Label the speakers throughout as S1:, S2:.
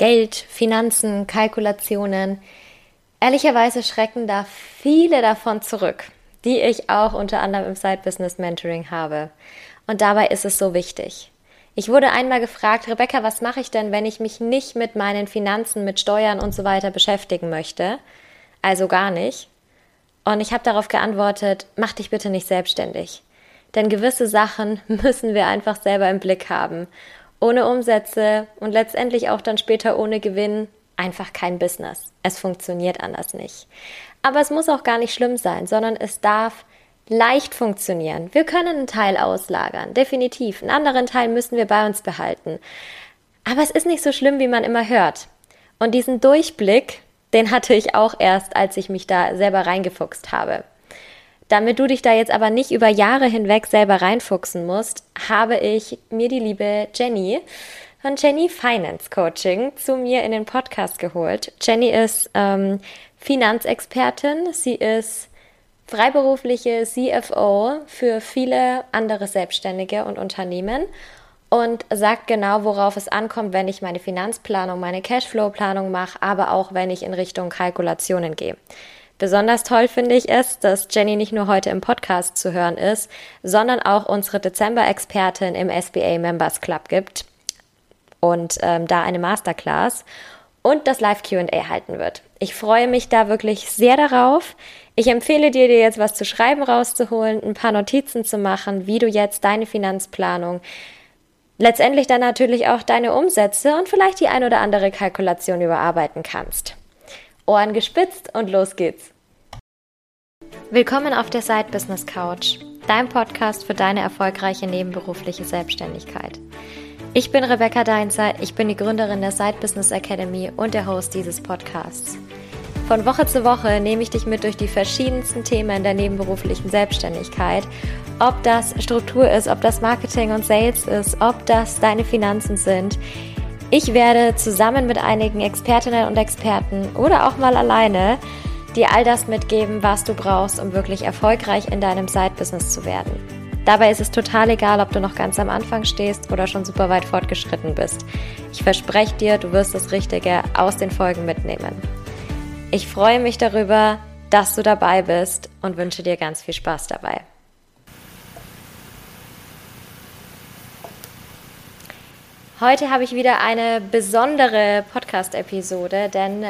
S1: Geld, Finanzen, Kalkulationen. Ehrlicherweise schrecken da viele davon zurück, die ich auch unter anderem im Side Business Mentoring habe. Und dabei ist es so wichtig. Ich wurde einmal gefragt, Rebecca, was mache ich denn, wenn ich mich nicht mit meinen Finanzen, mit Steuern und so weiter beschäftigen möchte? Also gar nicht. Und ich habe darauf geantwortet, mach dich bitte nicht selbstständig. Denn gewisse Sachen müssen wir einfach selber im Blick haben. Ohne Umsätze und letztendlich auch dann später ohne Gewinn einfach kein Business. Es funktioniert anders nicht. Aber es muss auch gar nicht schlimm sein, sondern es darf leicht funktionieren. Wir können einen Teil auslagern, definitiv. Einen anderen Teil müssen wir bei uns behalten. Aber es ist nicht so schlimm, wie man immer hört. Und diesen Durchblick, den hatte ich auch erst, als ich mich da selber reingefuchst habe. Damit du dich da jetzt aber nicht über Jahre hinweg selber reinfuchsen musst, habe ich mir die liebe Jenny von Jenny Finance Coaching zu mir in den Podcast geholt. Jenny ist ähm, Finanzexpertin, sie ist freiberufliche CFO für viele andere Selbstständige und Unternehmen und sagt genau, worauf es ankommt, wenn ich meine Finanzplanung, meine Cashflow-Planung mache, aber auch wenn ich in Richtung Kalkulationen gehe. Besonders toll finde ich es, dass Jenny nicht nur heute im Podcast zu hören ist, sondern auch unsere Dezember-Expertin im SBA Members Club gibt und ähm, da eine Masterclass und das Live QA halten wird. Ich freue mich da wirklich sehr darauf. Ich empfehle dir, dir jetzt was zu schreiben rauszuholen, ein paar Notizen zu machen, wie du jetzt deine Finanzplanung, letztendlich dann natürlich auch deine Umsätze und vielleicht die ein oder andere Kalkulation überarbeiten kannst. Ohren gespitzt und los geht's. Willkommen auf der Side Business Couch, dein Podcast für deine erfolgreiche nebenberufliche Selbstständigkeit. Ich bin Rebecca Deinzer, ich bin die Gründerin der Side Business Academy und der Host dieses Podcasts. Von Woche zu Woche nehme ich dich mit durch die verschiedensten Themen der nebenberuflichen Selbstständigkeit. Ob das Struktur ist, ob das Marketing und Sales ist, ob das deine Finanzen sind. Ich werde zusammen mit einigen Expertinnen und Experten oder auch mal alleine dir all das mitgeben, was du brauchst, um wirklich erfolgreich in deinem Side-Business zu werden. Dabei ist es total egal, ob du noch ganz am Anfang stehst oder schon super weit fortgeschritten bist. Ich verspreche dir, du wirst das Richtige aus den Folgen mitnehmen. Ich freue mich darüber, dass du dabei bist und wünsche dir ganz viel Spaß dabei. Heute habe ich wieder eine besondere Podcast-Episode, denn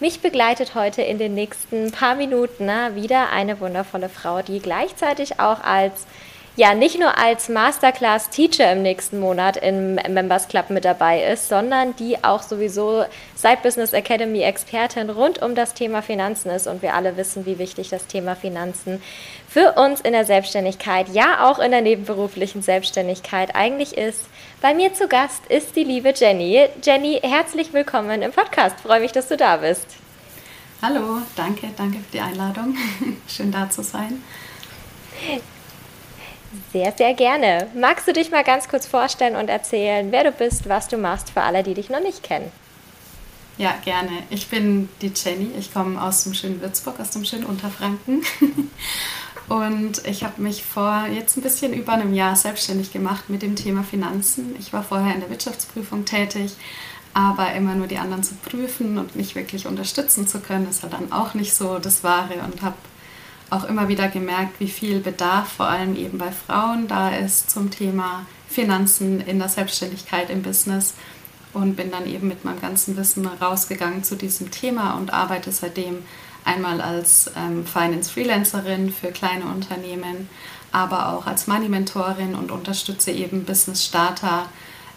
S1: mich begleitet heute in den nächsten paar Minuten wieder eine wundervolle Frau, die gleichzeitig auch als ja nicht nur als Masterclass Teacher im nächsten Monat im Members Club mit dabei ist, sondern die auch sowieso Side Business Academy Expertin rund um das Thema Finanzen ist und wir alle wissen, wie wichtig das Thema Finanzen für uns in der Selbstständigkeit, ja auch in der nebenberuflichen Selbstständigkeit eigentlich ist. Bei mir zu Gast ist die liebe Jenny. Jenny, herzlich willkommen im Podcast. Freue mich, dass du da bist.
S2: Hallo, danke, danke für die Einladung. Schön da zu sein.
S1: Sehr, sehr gerne. Magst du dich mal ganz kurz vorstellen und erzählen, wer du bist, was du machst für alle, die dich noch nicht kennen?
S2: Ja, gerne. Ich bin die Jenny. Ich komme aus dem schönen Würzburg, aus dem schönen Unterfranken. Und ich habe mich vor jetzt ein bisschen über einem Jahr selbstständig gemacht mit dem Thema Finanzen. Ich war vorher in der Wirtschaftsprüfung tätig, aber immer nur die anderen zu prüfen und nicht wirklich unterstützen zu können, ist halt dann auch nicht so das Wahre und habe auch immer wieder gemerkt, wie viel Bedarf vor allem eben bei Frauen da ist zum Thema Finanzen in der Selbstständigkeit im Business. Und bin dann eben mit meinem ganzen Wissen rausgegangen zu diesem Thema und arbeite seitdem Einmal als ähm, Finance-Freelancerin für kleine Unternehmen, aber auch als Money-Mentorin und unterstütze eben Business-Starter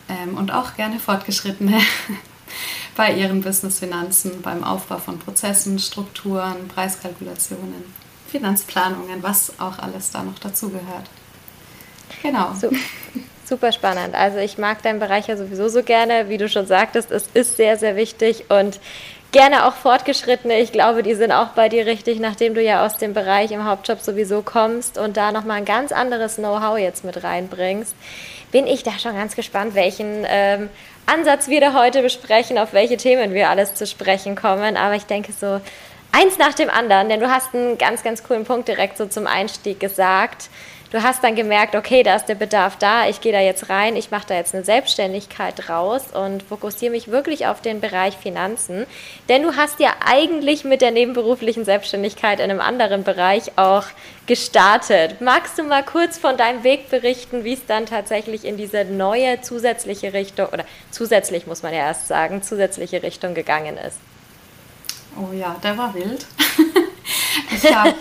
S2: ähm, und auch gerne Fortgeschrittene bei ihren Business-Finanzen, beim Aufbau von Prozessen, Strukturen, Preiskalkulationen, Finanzplanungen, was auch alles da noch dazugehört.
S1: Genau. So, super spannend. Also ich mag deinen Bereich ja sowieso so gerne. Wie du schon sagtest, es ist sehr, sehr wichtig und gerne auch Fortgeschrittene. Ich glaube, die sind auch bei dir richtig, nachdem du ja aus dem Bereich im Hauptjob sowieso kommst und da nochmal ein ganz anderes Know-how jetzt mit reinbringst. Bin ich da schon ganz gespannt, welchen ähm, Ansatz wir da heute besprechen, auf welche Themen wir alles zu sprechen kommen. Aber ich denke so eins nach dem anderen, denn du hast einen ganz, ganz coolen Punkt direkt so zum Einstieg gesagt. du hast dann gemerkt, okay, da ist der Bedarf da, ich gehe da jetzt rein, ich mache da jetzt eine Selbstständigkeit raus und fokussiere mich wirklich auf den Bereich Finanzen. Denn du hast ja eigentlich mit der nebenberuflichen Selbstständigkeit in einem anderen Bereich auch gestartet. Magst du mal kurz von deinem Weg berichten, wie es dann tatsächlich in diese neue zusätzliche Richtung, oder zusätzlich muss man ja erst sagen, zusätzliche Richtung gegangen ist?
S2: Oh ja, der war wild. ich habe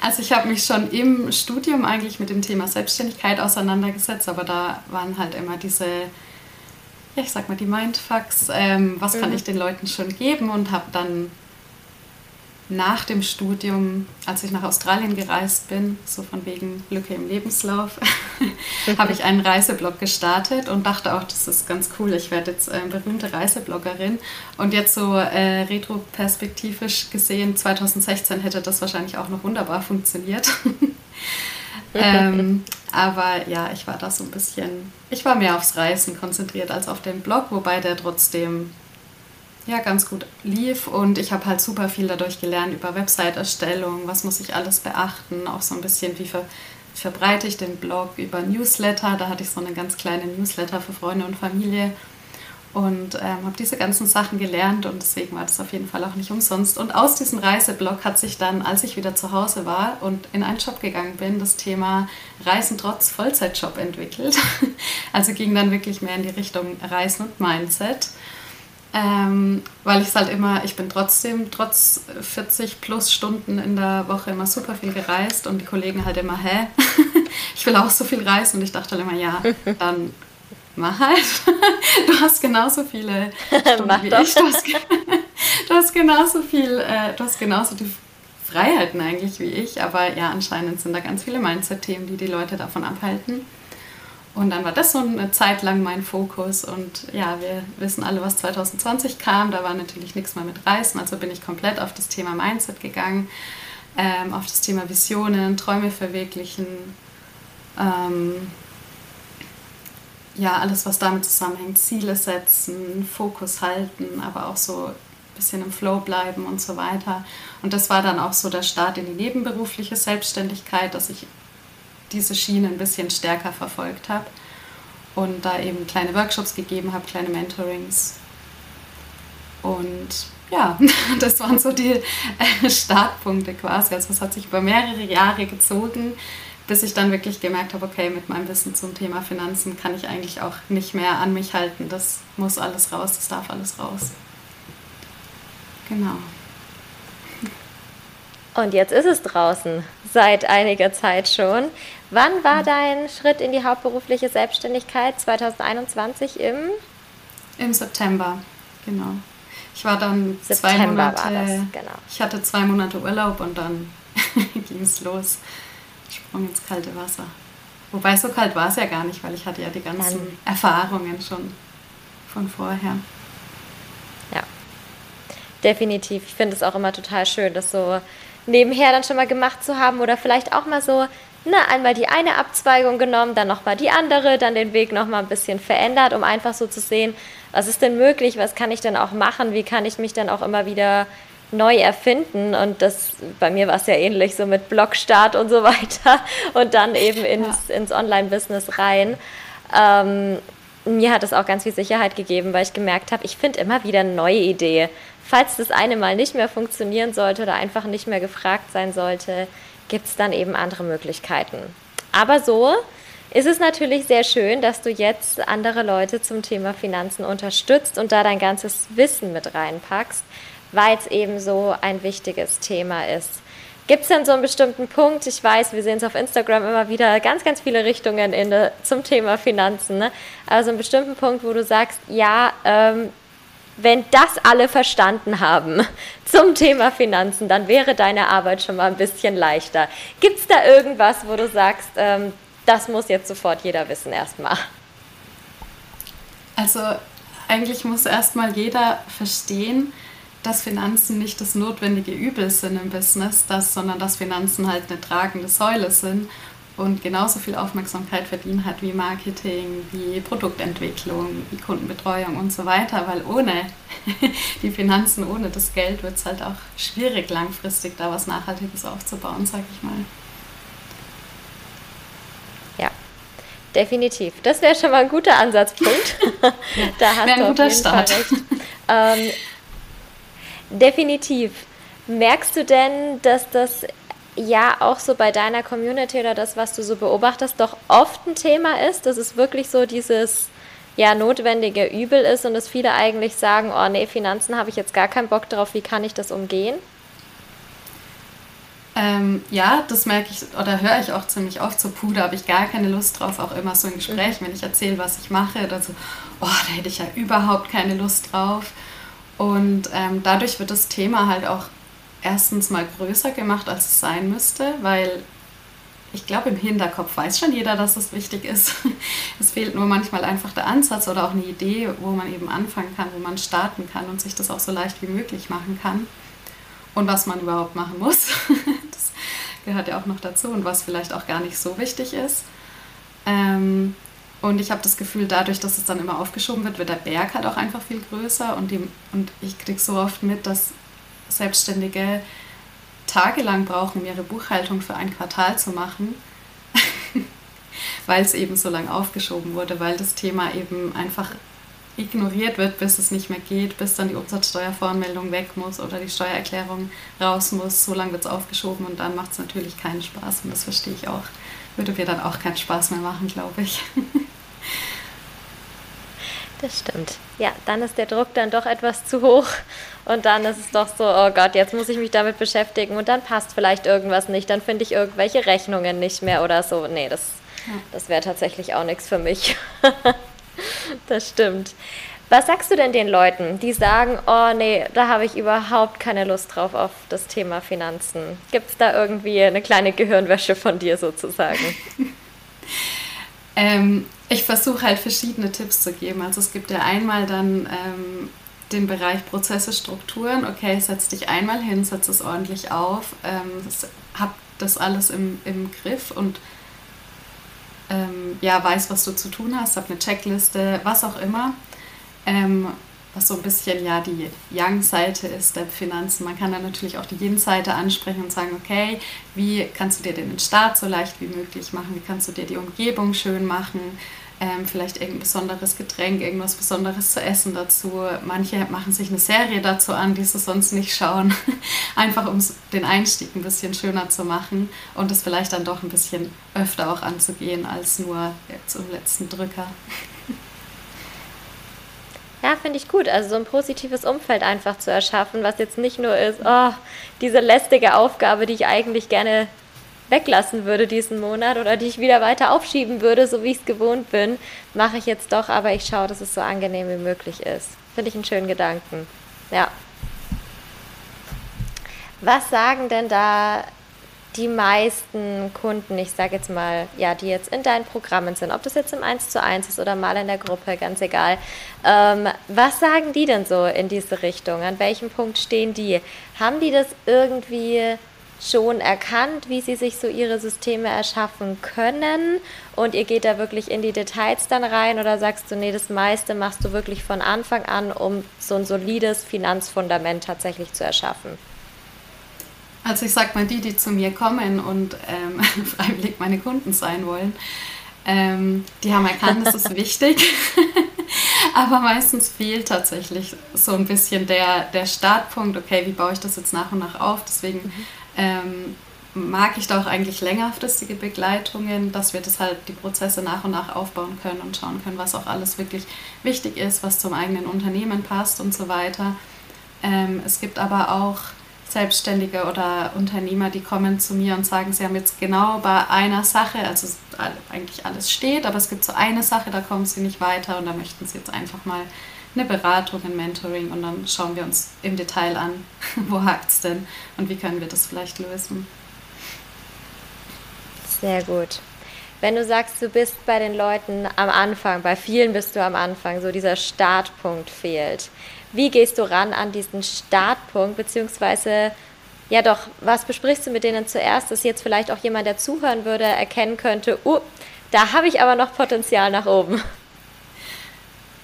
S2: also ich habe mich schon im Studium eigentlich mit dem Thema Selbstständigkeit auseinandergesetzt, aber da waren halt immer diese, ja ich sag mal, die Mindfucks, ähm, was mhm. kann ich den Leuten schon geben und habe dann nach dem Studium, als ich nach Australien gereist bin, so von wegen Lücke im Lebenslauf, habe ich einen Reiseblog gestartet und dachte auch, das ist ganz cool. Ich werde jetzt äh, berühmte Reisebloggerin. Und jetzt so äh, retroperspektivisch gesehen, 2016 hätte das wahrscheinlich auch noch wunderbar funktioniert. ähm, aber ja, ich war da so ein bisschen, ich war mehr aufs Reisen konzentriert als auf den Blog, wobei der trotzdem ja, ganz gut lief und ich habe halt super viel dadurch gelernt über Website-Erstellung, was muss ich alles beachten, auch so ein bisschen, wie ver verbreite ich den Blog über Newsletter, da hatte ich so eine ganz kleine Newsletter für Freunde und Familie und ähm, habe diese ganzen Sachen gelernt und deswegen war das auf jeden Fall auch nicht umsonst. Und aus diesem Reiseblog hat sich dann, als ich wieder zu Hause war und in einen Job gegangen bin, das Thema Reisen trotz Vollzeitjob entwickelt. Also ging dann wirklich mehr in die Richtung Reisen und Mindset. Ähm, weil ich es halt immer, ich bin trotzdem trotz 40 plus Stunden in der Woche immer super viel gereist und die Kollegen halt immer, hä? ich will auch so viel reisen und ich dachte halt immer, ja, dann mach halt. du hast genauso viele Stunden wie ich. Du hast, du hast genauso viel, äh, du hast genauso die Freiheiten eigentlich wie ich, aber ja, anscheinend sind da ganz viele Mindset-Themen, die die Leute davon abhalten. Und dann war das so eine Zeit lang mein Fokus. Und ja, wir wissen alle, was 2020 kam. Da war natürlich nichts mehr mit Reisen. Also bin ich komplett auf das Thema Mindset gegangen, ähm, auf das Thema Visionen, Träume verwirklichen. Ähm, ja, alles, was damit zusammenhängt, Ziele setzen, Fokus halten, aber auch so ein bisschen im Flow bleiben und so weiter. Und das war dann auch so der Start in die nebenberufliche Selbstständigkeit, dass ich diese Schiene ein bisschen stärker verfolgt habe und da eben kleine Workshops gegeben habe, kleine Mentorings. Und ja, das waren so die äh, Startpunkte quasi. Also es hat sich über mehrere Jahre gezogen, bis ich dann wirklich gemerkt habe, okay, mit meinem Wissen zum Thema Finanzen kann ich eigentlich auch nicht mehr an mich halten. Das muss alles raus, das darf alles raus. Genau.
S1: Und jetzt ist es draußen, seit einiger Zeit schon. Wann war dein Schritt in die hauptberufliche Selbstständigkeit? 2021 im?
S2: Im September, genau. Ich war dann September zwei Monate. War das, genau. Ich hatte zwei Monate Urlaub und dann ging es los. Sprung ins kalte Wasser. Wobei so kalt war es ja gar nicht, weil ich hatte ja die ganzen dann. Erfahrungen schon von vorher.
S1: Ja, definitiv. Ich finde es auch immer total schön, das so nebenher dann schon mal gemacht zu haben oder vielleicht auch mal so na, einmal die eine Abzweigung genommen, dann nochmal die andere, dann den Weg nochmal ein bisschen verändert, um einfach so zu sehen, was ist denn möglich, was kann ich denn auch machen, wie kann ich mich dann auch immer wieder neu erfinden. Und das bei mir war es ja ähnlich, so mit Blogstart und so weiter und dann eben ins, ja. ins Online-Business rein. Ähm, mir hat es auch ganz viel Sicherheit gegeben, weil ich gemerkt habe, ich finde immer wieder eine neue Idee. Falls das eine Mal nicht mehr funktionieren sollte oder einfach nicht mehr gefragt sein sollte, gibt es dann eben andere Möglichkeiten. Aber so ist es natürlich sehr schön, dass du jetzt andere Leute zum Thema Finanzen unterstützt und da dein ganzes Wissen mit reinpackst, weil es eben so ein wichtiges Thema ist. Gibt es denn so einen bestimmten Punkt? Ich weiß, wir sehen es auf Instagram immer wieder, ganz, ganz viele Richtungen in, zum Thema Finanzen. Ne? Also einen bestimmten Punkt, wo du sagst, ja, ähm, wenn das alle verstanden haben zum Thema Finanzen, dann wäre deine Arbeit schon mal ein bisschen leichter. Gibt es da irgendwas, wo du sagst, ähm, das muss jetzt sofort jeder wissen erstmal?
S2: Also eigentlich muss erstmal jeder verstehen, dass Finanzen nicht das notwendige Übel sind im Business, dass, sondern dass Finanzen halt eine tragende Säule sind und genauso viel Aufmerksamkeit verdienen hat wie Marketing, wie Produktentwicklung, wie Kundenbetreuung und so weiter, weil ohne die Finanzen, ohne das Geld wird es halt auch schwierig, langfristig da was Nachhaltiges aufzubauen, sag ich mal.
S1: Definitiv. Das wäre schon mal ein guter Ansatzpunkt. da hast
S2: ein du guter Start.
S1: Ähm, definitiv. Merkst du denn, dass das ja auch so bei deiner Community oder das, was du so beobachtest, doch oft ein Thema ist, dass es wirklich so dieses ja notwendige Übel ist und dass viele eigentlich sagen, oh nee, Finanzen habe ich jetzt gar keinen Bock drauf, wie kann ich das umgehen?
S2: Ähm, ja, das merke ich oder höre ich auch ziemlich oft. So, puh, da habe ich gar keine Lust drauf. Auch immer so ein Gespräch, mhm. wenn ich erzähle, was ich mache, oder so, oh, da hätte ich ja überhaupt keine Lust drauf. Und ähm, dadurch wird das Thema halt auch erstens mal größer gemacht, als es sein müsste, weil ich glaube, im Hinterkopf weiß schon jeder, dass es wichtig ist. Es fehlt nur manchmal einfach der Ansatz oder auch eine Idee, wo man eben anfangen kann, wo man starten kann und sich das auch so leicht wie möglich machen kann und was man überhaupt machen muss. Das gehört ja auch noch dazu und was vielleicht auch gar nicht so wichtig ist. Ähm, und ich habe das Gefühl, dadurch, dass es dann immer aufgeschoben wird, wird der Berg halt auch einfach viel größer und, und ich kriege so oft mit, dass Selbstständige tagelang brauchen, um ihre Buchhaltung für ein Quartal zu machen, weil es eben so lang aufgeschoben wurde, weil das Thema eben einfach ignoriert wird, bis es nicht mehr geht, bis dann die Umsatzsteuervoranmeldung weg muss oder die Steuererklärung raus muss. So lange wird es aufgeschoben und dann macht es natürlich keinen Spaß und das verstehe ich auch. Würde mir dann auch keinen Spaß mehr machen, glaube ich.
S1: Das stimmt. Ja, dann ist der Druck dann doch etwas zu hoch und dann ist es doch so, oh Gott, jetzt muss ich mich damit beschäftigen und dann passt vielleicht irgendwas nicht, dann finde ich irgendwelche Rechnungen nicht mehr oder so. Nee, das, ja. das wäre tatsächlich auch nichts für mich. das stimmt. Was sagst du denn den Leuten, die sagen, oh nee, da habe ich überhaupt keine Lust drauf auf das Thema Finanzen? Gibt es da irgendwie eine kleine Gehirnwäsche von dir sozusagen?
S2: ähm, ich versuche halt verschiedene Tipps zu geben. Also es gibt ja einmal dann ähm, den Bereich Prozesse, Strukturen. Okay, setz dich einmal hin, setz es ordentlich auf, ähm, hab das alles im, im Griff und ähm, ja, weiß, was du zu tun hast, hab eine Checkliste, was auch immer. Was so ein bisschen ja die Young-Seite ist der Finanzen. Man kann dann natürlich auch die Yin-Seite ansprechen und sagen, okay, wie kannst du dir den Start so leicht wie möglich machen? Wie kannst du dir die Umgebung schön machen? Ähm, vielleicht irgendein besonderes Getränk, irgendwas Besonderes zu essen dazu. Manche machen sich eine Serie dazu an, die sie sonst nicht schauen. Einfach um den Einstieg ein bisschen schöner zu machen und es vielleicht dann doch ein bisschen öfter auch anzugehen als nur zum letzten Drücker.
S1: Ja, finde ich gut. Also so ein positives Umfeld einfach zu erschaffen, was jetzt nicht nur ist, oh, diese lästige Aufgabe, die ich eigentlich gerne weglassen würde diesen Monat oder die ich wieder weiter aufschieben würde, so wie ich es gewohnt bin, mache ich jetzt doch, aber ich schaue, dass es so angenehm wie möglich ist. Finde ich einen schönen Gedanken. Ja. Was sagen denn da die meisten Kunden, ich sage jetzt mal, ja, die jetzt in deinen Programmen sind, ob das jetzt im 1 zu 1 ist oder mal in der Gruppe, ganz egal. Ähm, was sagen die denn so in diese Richtung? An welchem Punkt stehen die? Haben die das irgendwie schon erkannt, wie sie sich so ihre Systeme erschaffen können und ihr geht da wirklich in die Details dann rein oder sagst du, nee, das meiste machst du wirklich von Anfang an, um so ein solides Finanzfundament tatsächlich zu erschaffen?
S2: Also ich sag mal, die, die zu mir kommen und ähm, freiwillig meine Kunden sein wollen, ähm, die haben erkannt, das ist wichtig. Aber meistens fehlt tatsächlich so ein bisschen der, der Startpunkt, okay, wie baue ich das jetzt nach und nach auf? Deswegen mhm ähm, mag ich da auch eigentlich längerfristige Begleitungen, dass wir das halt die Prozesse nach und nach aufbauen können und schauen können, was auch alles wirklich wichtig ist, was zum eigenen Unternehmen passt und so weiter. Ähm, es gibt aber auch Selbstständige oder Unternehmer, die kommen zu mir und sagen, sie haben jetzt genau bei einer Sache, also eigentlich alles steht, aber es gibt so eine Sache, da kommen sie nicht weiter und da möchten sie jetzt einfach mal eine Beratung, ein Mentoring und dann schauen wir uns im Detail an, wo hakt es denn und wie können wir das vielleicht lösen.
S1: Sehr gut. Wenn du sagst, du bist bei den Leuten am Anfang, bei vielen bist du am Anfang, so dieser Startpunkt fehlt. Wie gehst du ran an diesen Startpunkt, beziehungsweise ja doch, was besprichst du mit denen zuerst, dass jetzt vielleicht auch jemand, der zuhören würde, erkennen könnte, uh, da habe ich aber noch Potenzial nach oben.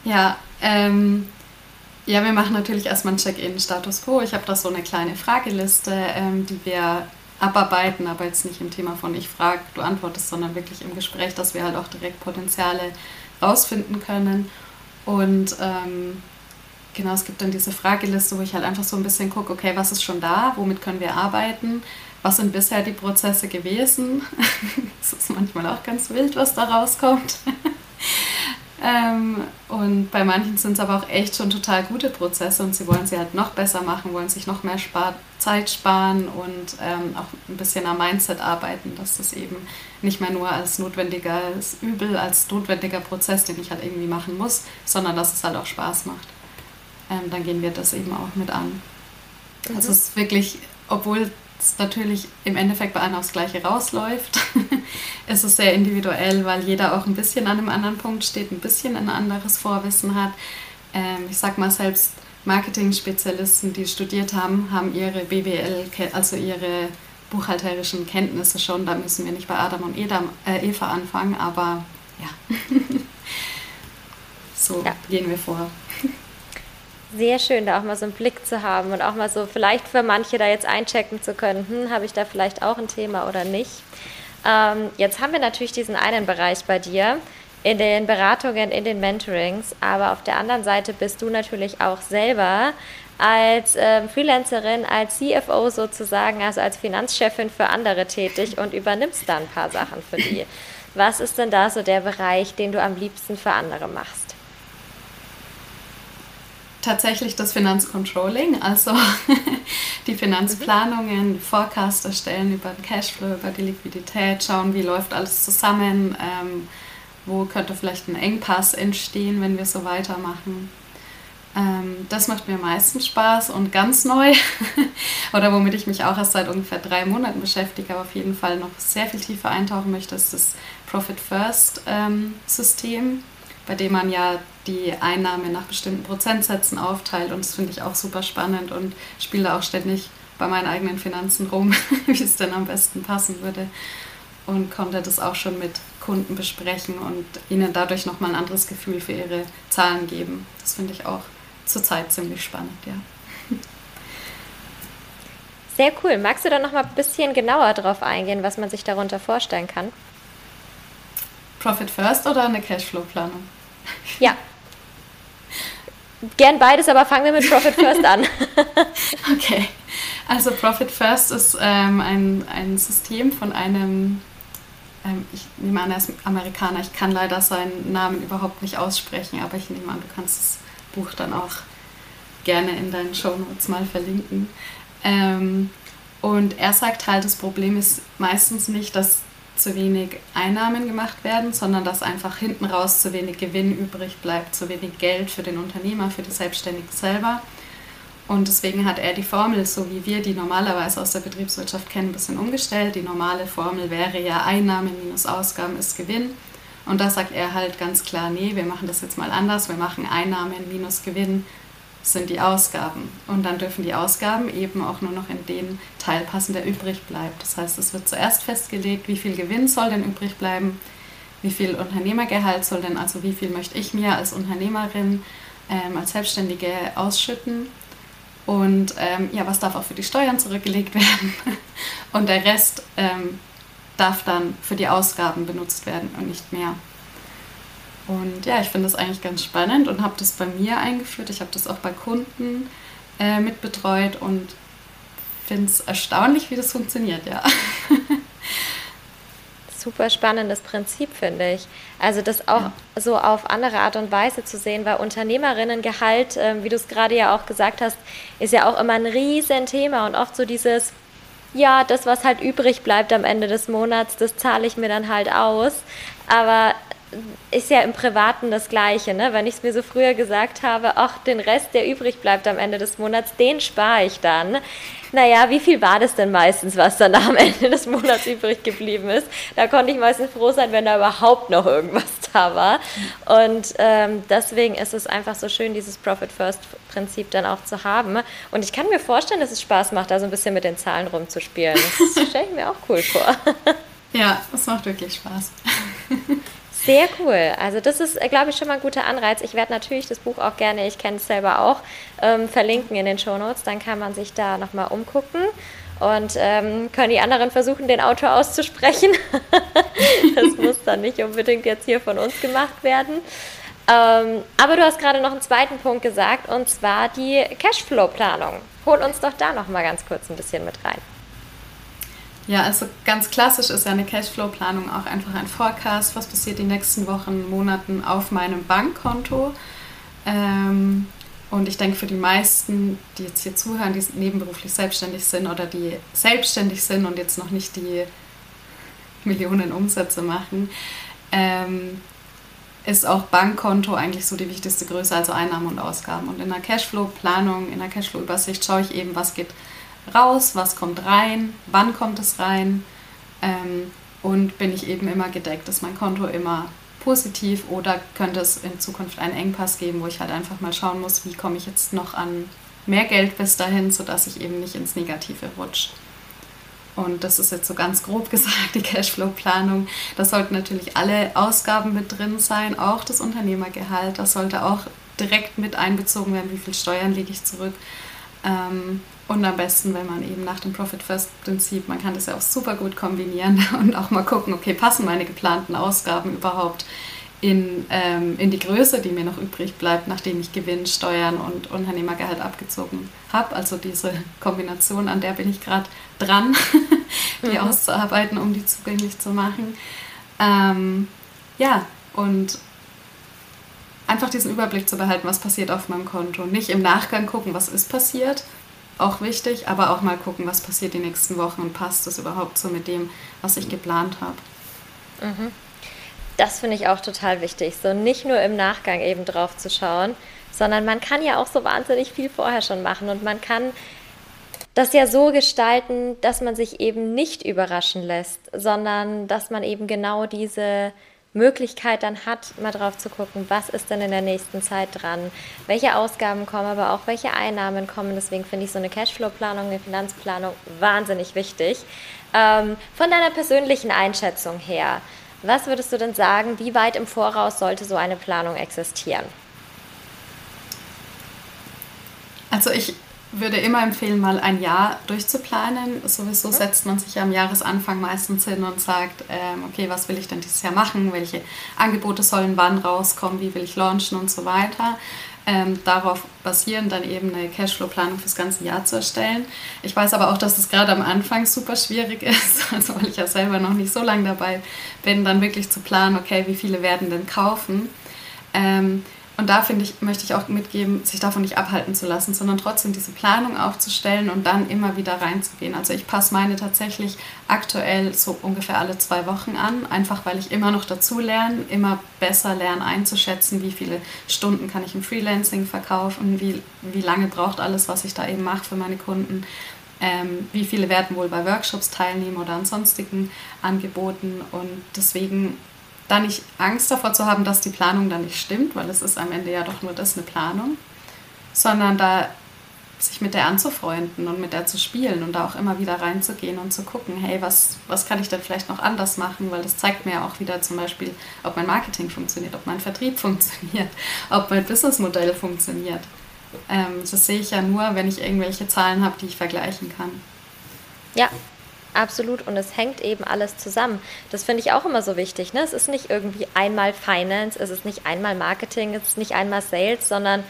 S2: Ja, ähm, ja, wir machen natürlich erstmal ein Check-in Status Quo. Ich habe da so eine kleine Frageliste, ähm, die wir abarbeiten, aber jetzt nicht im Thema von ich frage, du antwortest, sondern wirklich im Gespräch, dass wir halt auch direkt Potenziale rausfinden können. Und ähm, genau, es gibt dann diese Frageliste, wo ich halt einfach so ein bisschen gucke, okay, was ist schon da, womit können wir arbeiten, was sind bisher die Prozesse gewesen. Es ist manchmal auch ganz wild, was da rauskommt. Ähm, und bei manchen sind es aber auch echt schon total gute Prozesse und sie wollen sie halt noch besser machen, wollen sich noch mehr spar Zeit sparen und ähm, auch ein bisschen am Mindset arbeiten, dass das eben nicht mehr nur als notwendiges Übel, als notwendiger Prozess, den ich halt irgendwie machen muss, sondern dass es halt auch Spaß macht. Ähm, dann gehen wir das eben auch mit an. Mhm. Also es ist wirklich, obwohl es natürlich im Endeffekt bei allen aufs Gleiche rausläuft. es ist sehr individuell, weil jeder auch ein bisschen an einem anderen Punkt steht, ein bisschen ein anderes Vorwissen hat. Ähm, ich sag mal, selbst Marketing-Spezialisten, die studiert haben, haben ihre BWL, also ihre buchhalterischen Kenntnisse schon. Da müssen wir nicht bei Adam und äh, Eva anfangen, aber ja, so ja. gehen wir vor
S1: sehr schön, da auch mal so einen Blick zu haben und auch mal so vielleicht für manche da jetzt einchecken zu können, hm, habe ich da vielleicht auch ein Thema oder nicht. Ähm, jetzt haben wir natürlich diesen einen Bereich bei dir in den Beratungen, in den Mentorings, aber auf der anderen Seite bist du natürlich auch selber als ähm, Freelancerin, als CFO sozusagen, also als Finanzchefin für andere tätig und übernimmst dann ein paar Sachen für die. Was ist denn da so der Bereich, den du am liebsten für andere machst?
S2: Tatsächlich das Finanzcontrolling, also die Finanzplanungen, Forecast erstellen über den Cashflow, über die Liquidität, schauen, wie läuft alles zusammen, ähm, wo könnte vielleicht ein Engpass entstehen, wenn wir so weitermachen. Ähm, das macht mir meistens Spaß und ganz neu, oder womit ich mich auch erst seit ungefähr drei Monaten beschäftige, aber auf jeden Fall noch sehr viel tiefer eintauchen möchte, ist das Profit First ähm, System bei dem man ja die Einnahme nach bestimmten Prozentsätzen aufteilt. Und das finde ich auch super spannend und spiele auch ständig bei meinen eigenen Finanzen rum, wie es denn am besten passen würde. Und konnte das auch schon mit Kunden besprechen und ihnen dadurch nochmal ein anderes Gefühl für ihre Zahlen geben. Das finde ich auch zurzeit ziemlich spannend, ja.
S1: Sehr cool. Magst du da noch mal ein bisschen genauer drauf eingehen, was man sich darunter vorstellen kann?
S2: Profit First oder eine Cashflow-Planung?
S1: Ja. Gern beides, aber fangen wir mit Profit First an.
S2: okay. Also Profit First ist ähm, ein, ein System von einem, ähm, ich nehme an, er ist Amerikaner, ich kann leider seinen Namen überhaupt nicht aussprechen, aber ich nehme an, du kannst das Buch dann auch gerne in deinen Show Notes mal verlinken. Ähm, und er sagt halt, das Problem ist meistens nicht, dass zu wenig Einnahmen gemacht werden, sondern dass einfach hinten raus zu wenig Gewinn übrig bleibt, zu wenig Geld für den Unternehmer, für die Selbstständigen selber. Und deswegen hat er die Formel, so wie wir die normalerweise aus der Betriebswirtschaft kennen, ein bisschen umgestellt. Die normale Formel wäre ja Einnahmen minus Ausgaben ist Gewinn. Und da sagt er halt ganz klar, nee, wir machen das jetzt mal anders. Wir machen Einnahmen minus Gewinn sind die Ausgaben. Und dann dürfen die Ausgaben eben auch nur noch in den Teil passen, der übrig bleibt. Das heißt, es wird zuerst festgelegt, wie viel Gewinn soll denn übrig bleiben, wie viel Unternehmergehalt soll denn, also wie viel möchte ich mir als Unternehmerin, ähm, als Selbstständige ausschütten und ähm, ja, was darf auch für die Steuern zurückgelegt werden. Und der Rest ähm, darf dann für die Ausgaben benutzt werden und nicht mehr. Und ja, ich finde das eigentlich ganz spannend und habe das bei mir eingeführt. Ich habe das auch bei Kunden äh, mitbetreut und finde es erstaunlich, wie das funktioniert, ja.
S1: Super spannendes Prinzip, finde ich. Also das auch ja. so auf andere Art und Weise zu sehen, weil Unternehmerinnengehalt, äh, wie du es gerade ja auch gesagt hast, ist ja auch immer ein Riesenthema und oft so dieses, ja, das, was halt übrig bleibt am Ende des Monats, das zahle ich mir dann halt aus. Aber ist ja im Privaten das Gleiche. Ne? Wenn ich es mir so früher gesagt habe, ach, den Rest, der übrig bleibt am Ende des Monats, den spare ich dann. Naja, wie viel war das denn meistens, was dann am Ende des Monats übrig geblieben ist? Da konnte ich meistens froh sein, wenn da überhaupt noch irgendwas da war. Und ähm, deswegen ist es einfach so schön, dieses Profit-First-Prinzip dann auch zu haben. Und ich kann mir vorstellen, dass es Spaß macht, da so ein bisschen mit den Zahlen rumzuspielen. Das stelle ich mir auch cool vor.
S2: Ja, es macht wirklich Spaß.
S1: Sehr cool. Also das ist, äh, glaube ich, schon mal ein guter Anreiz. Ich werde natürlich das Buch auch gerne, ich kenne es selber auch, ähm, verlinken in den Show Notes. Dann kann man sich da nochmal umgucken. und ähm, können die anderen versuchen, den Autor auszusprechen. das muss dann nicht unbedingt jetzt hier von uns gemacht werden. Ähm, aber du hast gerade noch einen zweiten Punkt gesagt, und zwar die Cashflow-Planung. Hol uns doch da noch mal ganz kurz ein bisschen mit rein.
S2: Ja, also ganz klassisch ist ja eine Cashflow-Planung auch einfach ein Forecast. Was passiert die nächsten Wochen, Monaten auf meinem Bankkonto? Ähm, und ich denke, für die meisten, die jetzt hier zuhören, die nebenberuflich selbstständig sind oder die selbstständig sind und jetzt noch nicht die Millionen Umsätze machen, ähm, ist auch Bankkonto eigentlich so die wichtigste Größe, also Einnahmen und Ausgaben. Und in der Cashflow-Planung, in der Cashflow-Übersicht schaue ich eben, was geht raus, was kommt rein, wann kommt es rein ähm, und bin ich eben immer gedeckt, ist mein Konto immer positiv oder könnte es in Zukunft einen Engpass geben, wo ich halt einfach mal schauen muss, wie komme ich jetzt noch an mehr Geld bis dahin, sodass ich eben nicht ins Negative rutsche. Und das ist jetzt so ganz grob gesagt die Cashflow-Planung. Da sollten natürlich alle Ausgaben mit drin sein, auch das Unternehmergehalt. Das sollte auch direkt mit einbezogen werden, wie viel Steuern lege ich zurück. Ähm, und am besten, wenn man eben nach dem Profit-First-Prinzip, man kann das ja auch super gut kombinieren und auch mal gucken, okay, passen meine geplanten Ausgaben überhaupt in, ähm, in die Größe, die mir noch übrig bleibt, nachdem ich Gewinn, Steuern und Unternehmergehalt abgezogen habe. Also diese Kombination, an der bin ich gerade dran, die mhm. auszuarbeiten, um die zugänglich zu machen. Ähm, ja, und einfach diesen Überblick zu behalten, was passiert auf meinem Konto. Nicht im Nachgang gucken, was ist passiert, auch wichtig, aber auch mal gucken, was passiert die nächsten Wochen und passt das überhaupt so mit dem, was ich geplant habe.
S1: Mhm. Das finde ich auch total wichtig, so nicht nur im Nachgang eben drauf zu schauen, sondern man kann ja auch so wahnsinnig viel vorher schon machen und man kann das ja so gestalten, dass man sich eben nicht überraschen lässt, sondern dass man eben genau diese Möglichkeit dann hat, mal drauf zu gucken, was ist denn in der nächsten Zeit dran, welche Ausgaben kommen, aber auch welche Einnahmen kommen. Deswegen finde ich so eine Cashflow-Planung, eine Finanzplanung wahnsinnig wichtig. Ähm, von deiner persönlichen Einschätzung her, was würdest du denn sagen, wie weit im Voraus sollte so eine Planung existieren?
S2: Also ich würde immer empfehlen, mal ein Jahr durchzuplanen. Sowieso setzt man sich ja am Jahresanfang meistens hin und sagt, ähm, okay, was will ich denn dieses Jahr machen? Welche Angebote sollen wann rauskommen? Wie will ich launchen und so weiter? Ähm, darauf basierend dann eben eine Cashflow-Planung fürs ganze Jahr zu erstellen. Ich weiß aber auch, dass es gerade am Anfang super schwierig ist, also weil ich ja selber noch nicht so lange dabei bin, dann wirklich zu planen, okay, wie viele werden denn kaufen. Ähm, und da finde ich, möchte ich auch mitgeben, sich davon nicht abhalten zu lassen, sondern trotzdem diese Planung aufzustellen und dann immer wieder reinzugehen. Also ich passe meine tatsächlich aktuell so ungefähr alle zwei Wochen an, einfach weil ich immer noch dazu lerne, immer besser lerne einzuschätzen, wie viele Stunden kann ich im Freelancing verkaufen, wie, wie lange braucht alles, was ich da eben mache für meine Kunden. Ähm, wie viele werden wohl bei Workshops teilnehmen oder an sonstigen Angeboten. Und deswegen da nicht Angst davor zu haben, dass die Planung dann nicht stimmt, weil es ist am Ende ja doch nur das eine Planung, sondern da sich mit der anzufreunden und mit der zu spielen und da auch immer wieder reinzugehen und zu gucken, hey, was, was kann ich denn vielleicht noch anders machen, weil das zeigt mir ja auch wieder zum Beispiel, ob mein Marketing funktioniert, ob mein Vertrieb funktioniert, ob mein Businessmodell funktioniert. Ähm, das sehe ich ja nur, wenn ich irgendwelche Zahlen habe, die ich vergleichen kann.
S1: Ja, Absolut. Und es hängt eben alles zusammen. Das finde ich auch immer so wichtig. Ne? Es ist nicht irgendwie einmal Finance, es ist nicht einmal Marketing, es ist nicht einmal Sales, sondern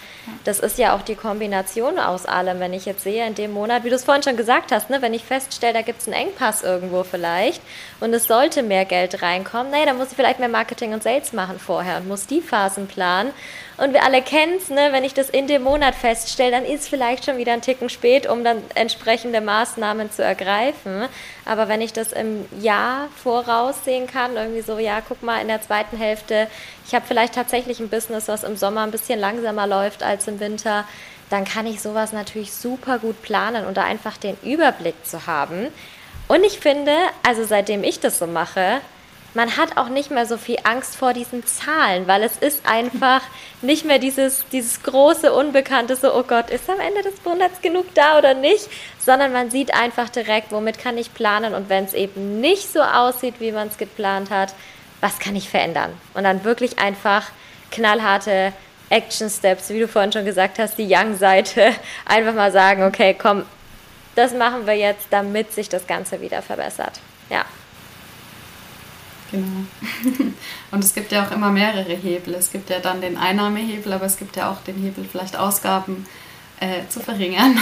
S1: das ist ja auch die Kombination aus allem. Wenn ich jetzt sehe, in dem Monat, wie du es vorhin schon gesagt hast, ne? wenn ich feststelle, da gibt es einen Engpass irgendwo vielleicht und es sollte mehr Geld reinkommen, naja, dann muss ich vielleicht mehr Marketing und Sales machen vorher und muss die Phasen planen. Und wir alle kennen es, ne? wenn ich das in dem Monat feststelle, dann ist vielleicht schon wieder ein Ticken spät, um dann entsprechende Maßnahmen zu ergreifen. Aber wenn ich das im Jahr voraussehen kann, irgendwie so, ja, guck mal, in der zweiten Hälfte, ich habe vielleicht tatsächlich ein Business, was im Sommer ein bisschen langsamer läuft als im Winter, dann kann ich sowas natürlich super gut planen und da einfach den Überblick zu haben. Und ich finde, also seitdem ich das so mache, man hat auch nicht mehr so viel Angst vor diesen Zahlen, weil es ist einfach nicht mehr dieses, dieses große Unbekannte, so, oh Gott, ist am Ende des Monats genug da oder nicht, sondern man sieht einfach direkt, womit kann ich planen und wenn es eben nicht so aussieht, wie man es geplant hat, was kann ich verändern? Und dann wirklich einfach knallharte Action Steps, wie du vorhin schon gesagt hast, die Young-Seite, einfach mal sagen, okay, komm, das machen wir jetzt, damit sich das Ganze wieder verbessert. Ja.
S2: Genau. Und es gibt ja auch immer mehrere Hebel. Es gibt ja dann den Einnahmehebel, aber es gibt ja auch den Hebel, vielleicht Ausgaben äh, zu verringern,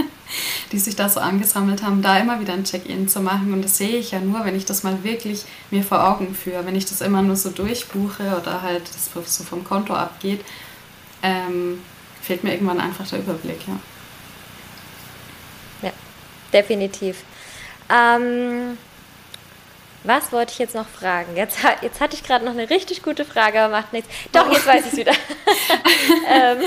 S2: die sich da so angesammelt haben, da immer wieder ein Check-in zu machen. Und das sehe ich ja nur, wenn ich das mal wirklich mir vor Augen führe. Wenn ich das immer nur so durchbuche oder halt das so vom Konto abgeht, ähm, fehlt mir irgendwann einfach der Überblick. Ja,
S1: ja definitiv. Ähm was wollte ich jetzt noch fragen? Jetzt, jetzt hatte ich gerade noch eine richtig gute Frage, aber macht nichts. Doch, jetzt weiß ich es wieder. ähm,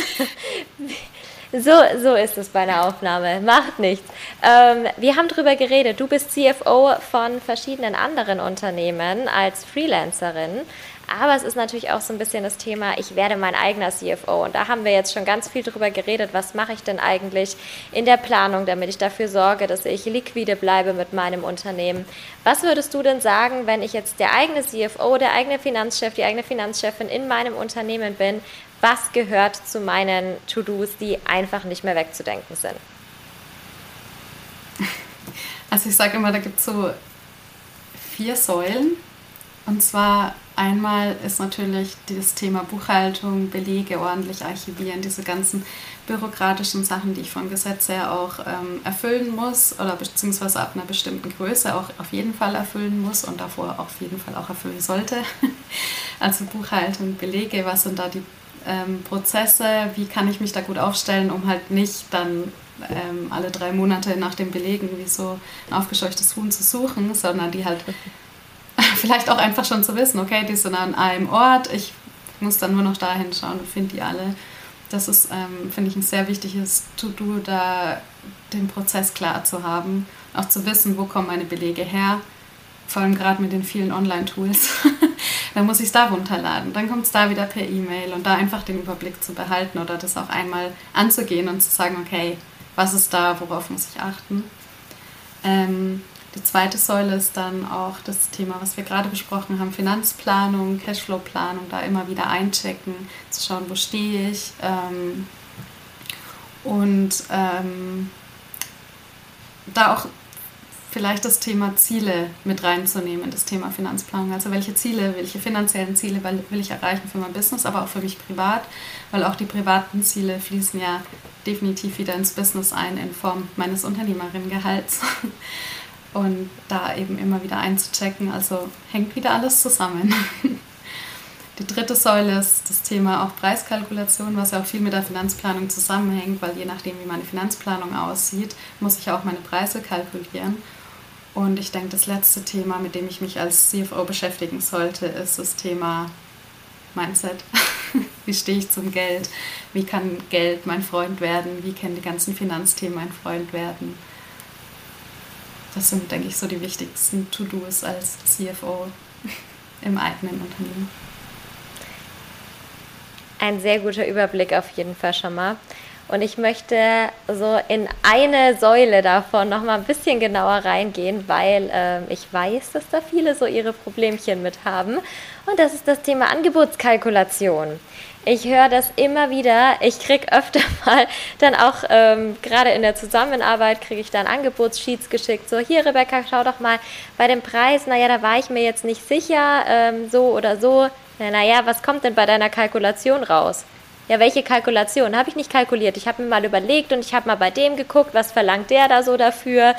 S1: so, so ist es bei einer Aufnahme. Macht nichts. Ähm, wir haben darüber geredet. Du bist CFO von verschiedenen anderen Unternehmen als Freelancerin. Aber es ist natürlich auch so ein bisschen das Thema, ich werde mein eigener CFO. Und da haben wir jetzt schon ganz viel darüber geredet, was mache ich denn eigentlich in der Planung, damit ich dafür sorge, dass ich liquide bleibe mit meinem Unternehmen. Was würdest du denn sagen, wenn ich jetzt der eigene CFO, der eigene Finanzchef, die eigene Finanzchefin in meinem Unternehmen bin? Was gehört zu meinen To-Dos, die einfach nicht mehr wegzudenken sind?
S2: Also ich sage immer, da gibt es so vier Säulen. Und zwar Einmal ist natürlich das Thema Buchhaltung, Belege ordentlich archivieren, diese ganzen bürokratischen Sachen, die ich vom Gesetz her auch ähm, erfüllen muss oder beziehungsweise ab einer bestimmten Größe auch auf jeden Fall erfüllen muss und davor auf jeden Fall auch erfüllen sollte. also Buchhaltung, Belege, was sind da die ähm, Prozesse, wie kann ich mich da gut aufstellen, um halt nicht dann ähm, alle drei Monate nach den Belegen wie so ein aufgescheuchtes Huhn zu suchen, sondern die halt vielleicht auch einfach schon zu wissen, okay, die sind an einem Ort, ich muss dann nur noch da hinschauen und finde die alle. Das ist, ähm, finde ich, ein sehr wichtiges To-Do, da den Prozess klar zu haben, auch zu wissen, wo kommen meine Belege her, vor allem gerade mit den vielen Online-Tools. dann muss ich es da runterladen, dann kommt es da wieder per E-Mail und da einfach den Überblick zu behalten oder das auch einmal anzugehen und zu sagen, okay, was ist da, worauf muss ich achten. Ähm, die zweite Säule ist dann auch das Thema, was wir gerade besprochen haben, Finanzplanung, Cashflow-Planung, da immer wieder einchecken, zu schauen, wo stehe ich. Ähm, und ähm, da auch vielleicht das Thema Ziele mit reinzunehmen, das Thema Finanzplanung. Also welche Ziele, welche finanziellen Ziele will ich erreichen für mein Business, aber auch für mich privat, weil auch die privaten Ziele fließen ja definitiv wieder ins Business ein in Form meines Unternehmerinnengehalts. und da eben immer wieder einzuchecken. Also hängt wieder alles zusammen. Die dritte Säule ist das Thema auch Preiskalkulation, was ja auch viel mit der Finanzplanung zusammenhängt, weil je nachdem, wie meine Finanzplanung aussieht, muss ich auch meine Preise kalkulieren. Und ich denke, das letzte Thema, mit dem ich mich als CFO beschäftigen sollte, ist das Thema Mindset. wie stehe ich zum Geld? Wie kann Geld mein Freund werden? Wie können die ganzen Finanzthemen mein Freund werden? Das sind, denke ich, so die wichtigsten To-Dos als CFO im eigenen Unternehmen.
S1: Ein sehr guter Überblick auf jeden Fall schon mal. Und ich möchte so in eine Säule davon noch mal ein bisschen genauer reingehen, weil äh, ich weiß, dass da viele so ihre Problemchen mit haben. Und das ist das Thema Angebotskalkulation. Ich höre das immer wieder. Ich kriege öfter mal dann auch, ähm, gerade in der Zusammenarbeit, kriege ich dann Angebotssheets geschickt. So, hier Rebecca, schau doch mal bei dem Preis. Naja, da war ich mir jetzt nicht sicher, ähm, so oder so. Naja, was kommt denn bei deiner Kalkulation raus? Ja, welche Kalkulation? Habe ich nicht kalkuliert. Ich habe mir mal überlegt und ich habe mal bei dem geguckt, was verlangt der da so dafür.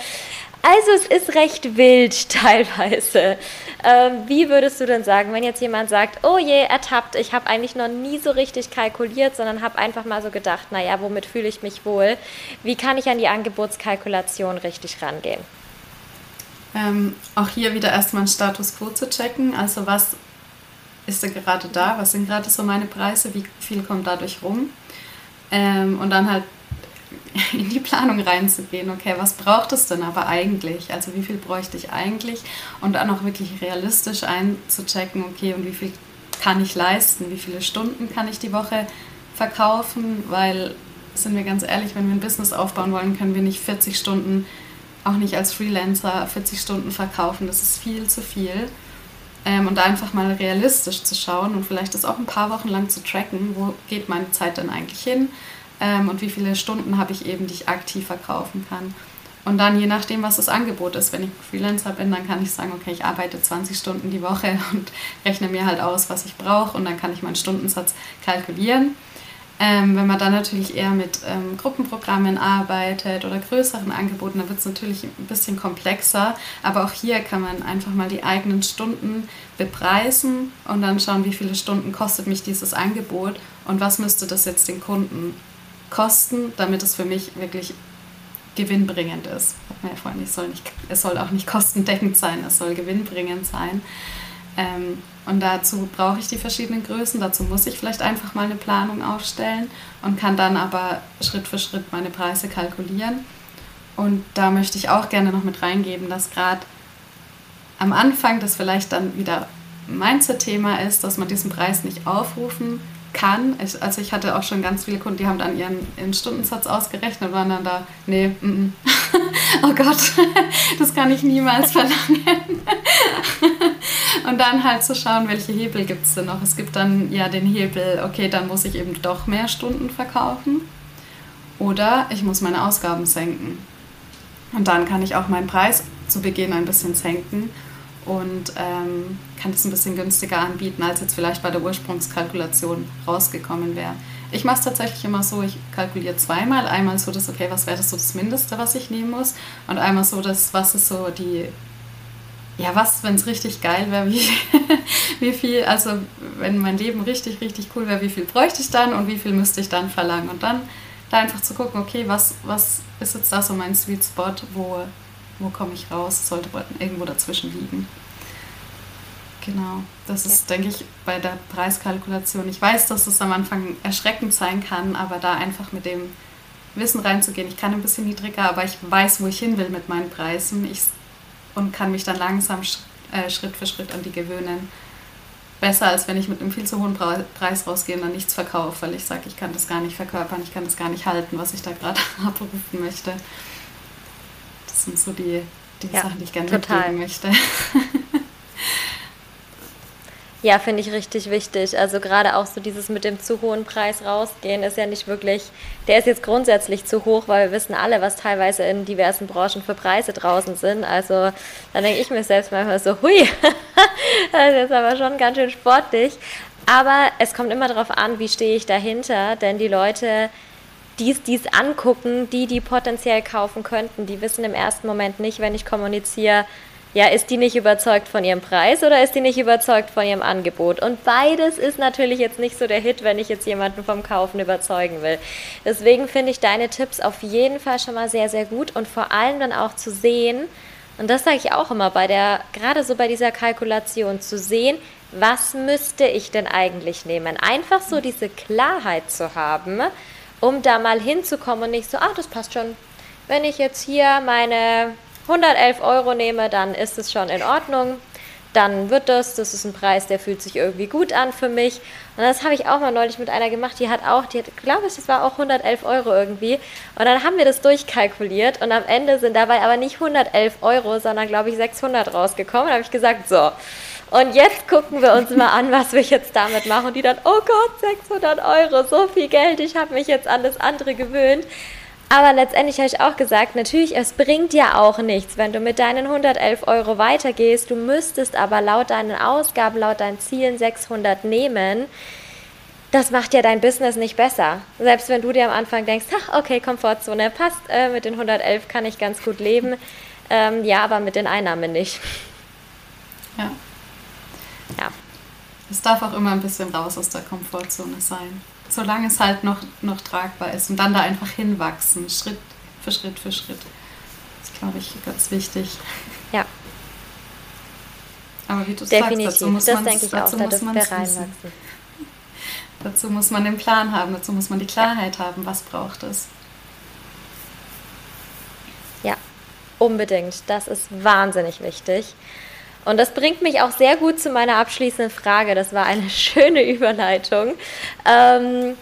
S1: Also es ist recht wild teilweise. Ähm, wie würdest du denn sagen, wenn jetzt jemand sagt, oh je, ertappt, ich habe eigentlich noch nie so richtig kalkuliert, sondern habe einfach mal so gedacht, naja, womit fühle ich mich wohl? Wie kann ich an die Angebotskalkulation richtig rangehen?
S2: Ähm, auch hier wieder erstmal einen Status quo zu checken. Also was ist da gerade da? Was sind gerade so meine Preise? Wie viel kommt dadurch rum? Ähm, und dann halt in die Planung reinzugehen, okay, was braucht es denn aber eigentlich? Also wie viel bräuchte ich eigentlich? Und dann auch wirklich realistisch einzuchecken, okay, und wie viel kann ich leisten? Wie viele Stunden kann ich die Woche verkaufen? Weil, sind wir ganz ehrlich, wenn wir ein Business aufbauen wollen, können wir nicht 40 Stunden, auch nicht als Freelancer, 40 Stunden verkaufen. Das ist viel zu viel. Ähm, und einfach mal realistisch zu schauen und vielleicht das auch ein paar Wochen lang zu tracken, wo geht meine Zeit dann eigentlich hin? ähm, und wie viele Stunden habe ich eben, die ich aktiv verkaufen kann. Und dann je nachdem, was das Angebot ist, wenn ich Freelancer bin, dann kann ich sagen, okay, ich arbeite 20 Stunden die Woche und rechne mir halt aus, was ich brauche und dann kann ich meinen Stundensatz kalkulieren. Ähm, wenn man dann natürlich eher mit ähm, Gruppenprogrammen arbeitet oder größeren Angeboten, dann wird es natürlich ein bisschen komplexer. Aber auch hier kann man einfach mal die eigenen Stunden bepreisen und dann schauen, wie viele Stunden kostet mich dieses Angebot und was müsste das jetzt den Kunden kosten, damit es für mich wirklich gewinnbringend ist. Hat man ja vorhin, es soll, nicht, es soll auch nicht kostendeckend sein, es soll gewinnbringend sein. Ähm, und dazu brauche ich die verschiedenen Größen. Dazu muss ich vielleicht einfach mal eine Planung aufstellen und kann dann aber Schritt für Schritt meine Preise kalkulieren. Und da möchte ich auch gerne noch mit reingeben, dass gerade am Anfang das vielleicht dann wieder Mindset-Thema ist, dass man diesen Preis nicht aufrufen kann. Ich, also ich hatte auch schon ganz viele Kunden, die haben dann ihren, ihren Stundensatz ausgerechnet und waren dann da, nee, mm -mm. oh Gott, das kann ich niemals verlangen. und dann halt zu schauen, welche Hebel gibt es denn noch. Es gibt dann ja den Hebel, okay, dann muss ich eben doch mehr Stunden verkaufen oder ich muss meine Ausgaben senken. Und dann kann ich auch meinen Preis zu Beginn ein bisschen senken und ähm, kann es ein bisschen günstiger anbieten, als jetzt vielleicht bei der Ursprungskalkulation rausgekommen wäre. Ich mache es tatsächlich immer so, ich kalkuliere zweimal. Einmal so das, okay, was wäre das so das Mindeste, was ich nehmen muss? Und einmal so das, was ist so die, ja, was, wenn es richtig geil wäre, wie, wie viel, also wenn mein Leben richtig, richtig cool wäre, wie viel bräuchte ich dann und wie viel müsste ich dann verlangen? Und dann da einfach zu gucken, okay, was, was ist jetzt da so mein Sweet Spot, wo wo komme ich raus, sollte irgendwo dazwischen liegen. Genau, das ist, ja. denke ich, bei der Preiskalkulation. Ich weiß, dass es am Anfang erschreckend sein kann, aber da einfach mit dem Wissen reinzugehen, ich kann ein bisschen niedriger, aber ich weiß, wo ich hin will mit meinen Preisen ich, und kann mich dann langsam äh, Schritt für Schritt an die gewöhnen. Besser, als wenn ich mit einem viel zu hohen Preis rausgehe und dann nichts verkaufe, weil ich sage, ich kann das gar nicht verkörpern, ich kann das gar nicht halten, was ich da gerade abrufen möchte sind so die, die ja, Sachen, die ich gerne total. mitgeben möchte.
S1: Ja, finde ich richtig wichtig. Also gerade auch so dieses mit dem zu hohen Preis rausgehen ist ja nicht wirklich, der ist jetzt grundsätzlich zu hoch, weil wir wissen alle, was teilweise in diversen Branchen für Preise draußen sind. Also da denke ich mir selbst manchmal so, hui, das ist jetzt aber schon ganz schön sportlich. Aber es kommt immer darauf an, wie stehe ich dahinter, denn die Leute dies, dies angucken, die, die potenziell kaufen könnten, die wissen im ersten Moment nicht, wenn ich kommuniziere, ja, ist die nicht überzeugt von ihrem Preis oder ist die nicht überzeugt von ihrem Angebot? Und beides ist natürlich jetzt nicht so der Hit, wenn ich jetzt jemanden vom Kaufen überzeugen will. Deswegen finde ich deine Tipps auf jeden Fall schon mal sehr, sehr gut und vor allem dann auch zu sehen, und das sage ich auch immer bei der, gerade so bei dieser Kalkulation, zu sehen, was müsste ich denn eigentlich nehmen? Einfach so diese Klarheit zu haben, um da mal hinzukommen und nicht so, ach, das passt schon. Wenn ich jetzt hier meine 111 Euro nehme, dann ist es schon in Ordnung. Dann wird das, das ist ein Preis, der fühlt sich irgendwie gut an für mich. Und das habe ich auch mal neulich mit einer gemacht, die hat auch, die hat, glaube ich, das war auch 111 Euro irgendwie. Und dann haben wir das durchkalkuliert und am Ende sind dabei aber nicht 111 Euro, sondern glaube ich 600 rausgekommen. Da habe ich gesagt, so, und jetzt gucken wir uns mal an, was wir jetzt damit machen. Und die dann, oh Gott, 600 Euro, so viel Geld, ich habe mich jetzt an das andere gewöhnt. Aber letztendlich habe ich auch gesagt, natürlich, es bringt ja auch nichts, wenn du mit deinen 111 Euro weitergehst. Du müsstest aber laut deinen Ausgaben, laut deinen Zielen 600 nehmen. Das macht ja dein Business nicht besser. Selbst wenn du dir am Anfang denkst, ach, okay, Komfortzone passt, äh, mit den 111 kann ich ganz gut leben. Ähm, ja, aber mit den Einnahmen nicht.
S2: Ja. Ja. Es darf auch immer ein bisschen raus aus der Komfortzone sein. Solange es halt noch, noch tragbar ist und dann da einfach hinwachsen, Schritt für Schritt für Schritt. Das ist, glaube ich, ganz wichtig.
S1: Ja.
S2: Aber wie du
S1: Definitiv.
S2: sagst, dazu muss man
S1: ich auch, da reinwachsen.
S2: Dazu muss man den Plan haben, dazu muss man die Klarheit haben, was braucht es.
S1: Ja, unbedingt. Das ist wahnsinnig wichtig. Und das bringt mich auch sehr gut zu meiner abschließenden Frage. Das war eine schöne Überleitung. Ähm,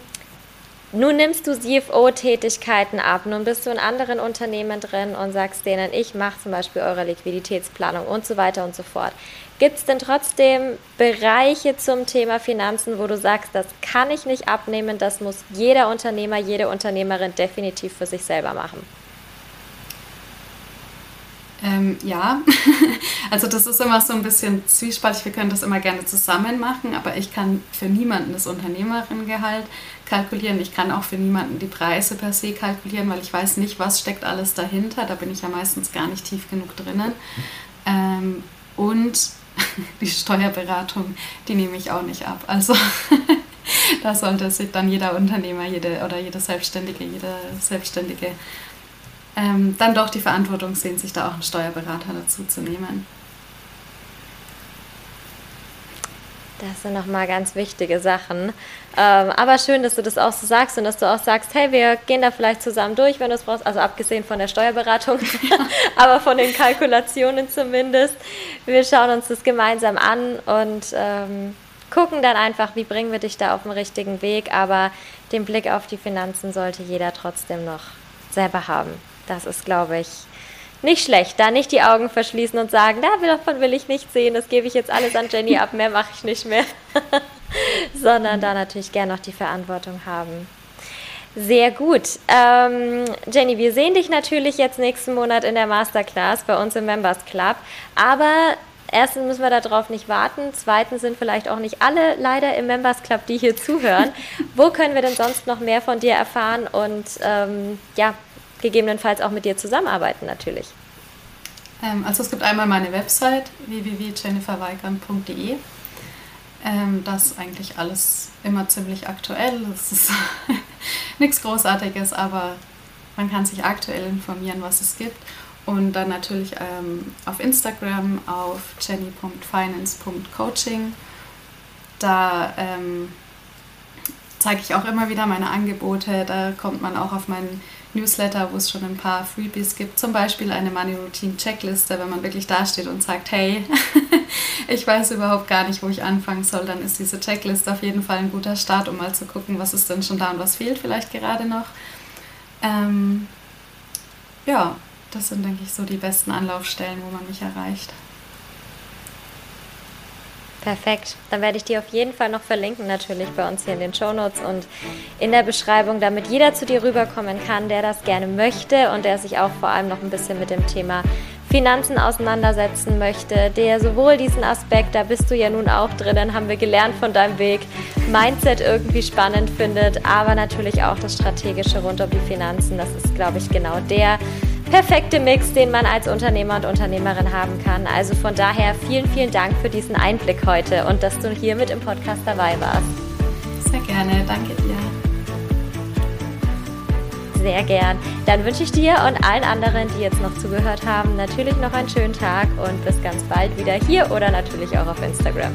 S1: nun nimmst du CFO-Tätigkeiten ab, nun bist du in anderen Unternehmen drin und sagst denen, ich mache zum Beispiel eure Liquiditätsplanung und so weiter und so fort. Gibt es denn trotzdem Bereiche zum Thema Finanzen, wo du sagst, das kann ich nicht abnehmen, das muss jeder Unternehmer, jede Unternehmerin definitiv für sich selber machen?
S2: Ähm, ja, also das ist immer so ein bisschen zwiespaltig. Wir können das immer gerne zusammen machen, aber ich kann für niemanden das Unternehmerinnengehalt kalkulieren. Ich kann auch für niemanden die Preise per se kalkulieren, weil ich weiß nicht, was steckt alles dahinter. Da bin ich ja meistens gar nicht tief genug drinnen. Ähm, und die Steuerberatung, die nehme ich auch nicht ab. Also da sollte sich dann jeder Unternehmer jede, oder jede Selbstständige, jeder Selbstständige ähm, dann doch die Verantwortung sehen, sich da auch einen Steuerberater dazu zu nehmen.
S1: Das sind nochmal ganz wichtige Sachen. Ähm, aber schön, dass du das auch so sagst und dass du auch sagst, hey, wir gehen da vielleicht zusammen durch, wenn du es brauchst. Also abgesehen von der Steuerberatung, aber von den Kalkulationen zumindest. Wir schauen uns das gemeinsam an und ähm, gucken dann einfach, wie bringen wir dich da auf den richtigen Weg. Aber den Blick auf die Finanzen sollte jeder trotzdem noch selber haben. Das ist, glaube ich, nicht schlecht. Da nicht die Augen verschließen und sagen, davon will ich nicht sehen, das gebe ich jetzt alles an Jenny ab, mehr mache ich nicht mehr. Sondern da natürlich gerne noch die Verantwortung haben. Sehr gut. Ähm, Jenny, wir sehen dich natürlich jetzt nächsten Monat in der Masterclass bei uns im Members Club. Aber erstens müssen wir darauf nicht warten. Zweitens sind vielleicht auch nicht alle leider im Members Club, die hier zuhören. Wo können wir denn sonst noch mehr von dir erfahren? Und ähm, ja, gegebenenfalls auch mit dir zusammenarbeiten natürlich.
S2: Ähm, also es gibt einmal meine Website www.jenniferweigand.de. Ähm, das ist eigentlich alles immer ziemlich aktuell. Es ist nichts Großartiges, aber man kann sich aktuell informieren, was es gibt. Und dann natürlich ähm, auf Instagram auf jenny.finance.coaching. Da ähm, zeige ich auch immer wieder meine Angebote. Da kommt man auch auf meinen Newsletter, wo es schon ein paar Freebies gibt. Zum Beispiel eine Money Routine Checkliste, wenn man wirklich dasteht und sagt, hey, ich weiß überhaupt gar nicht, wo ich anfangen soll, dann ist diese Checkliste auf jeden Fall ein guter Start, um mal zu gucken, was ist denn schon da und was fehlt vielleicht gerade noch. Ähm, ja, das sind, denke ich, so die besten Anlaufstellen, wo man mich erreicht.
S1: Perfekt. Dann werde ich die auf jeden Fall noch verlinken, natürlich bei uns hier in den Show Notes und in der Beschreibung, damit jeder zu dir rüberkommen kann, der das gerne möchte und der sich auch vor allem noch ein bisschen mit dem Thema Finanzen auseinandersetzen möchte, der sowohl diesen Aspekt, da bist du ja nun auch drinnen, haben wir gelernt von deinem Weg, Mindset irgendwie spannend findet, aber natürlich auch das Strategische rund um die Finanzen. Das ist, glaube ich, genau der perfekte Mix, den man als Unternehmer und Unternehmerin haben kann. Also von daher vielen, vielen Dank für diesen Einblick heute und dass du hier mit im Podcast dabei warst.
S2: Sehr gerne, danke dir.
S1: Sehr gern. Dann wünsche ich dir und allen anderen, die jetzt noch zugehört haben, natürlich noch einen schönen Tag und bis ganz bald wieder hier oder natürlich auch auf Instagram.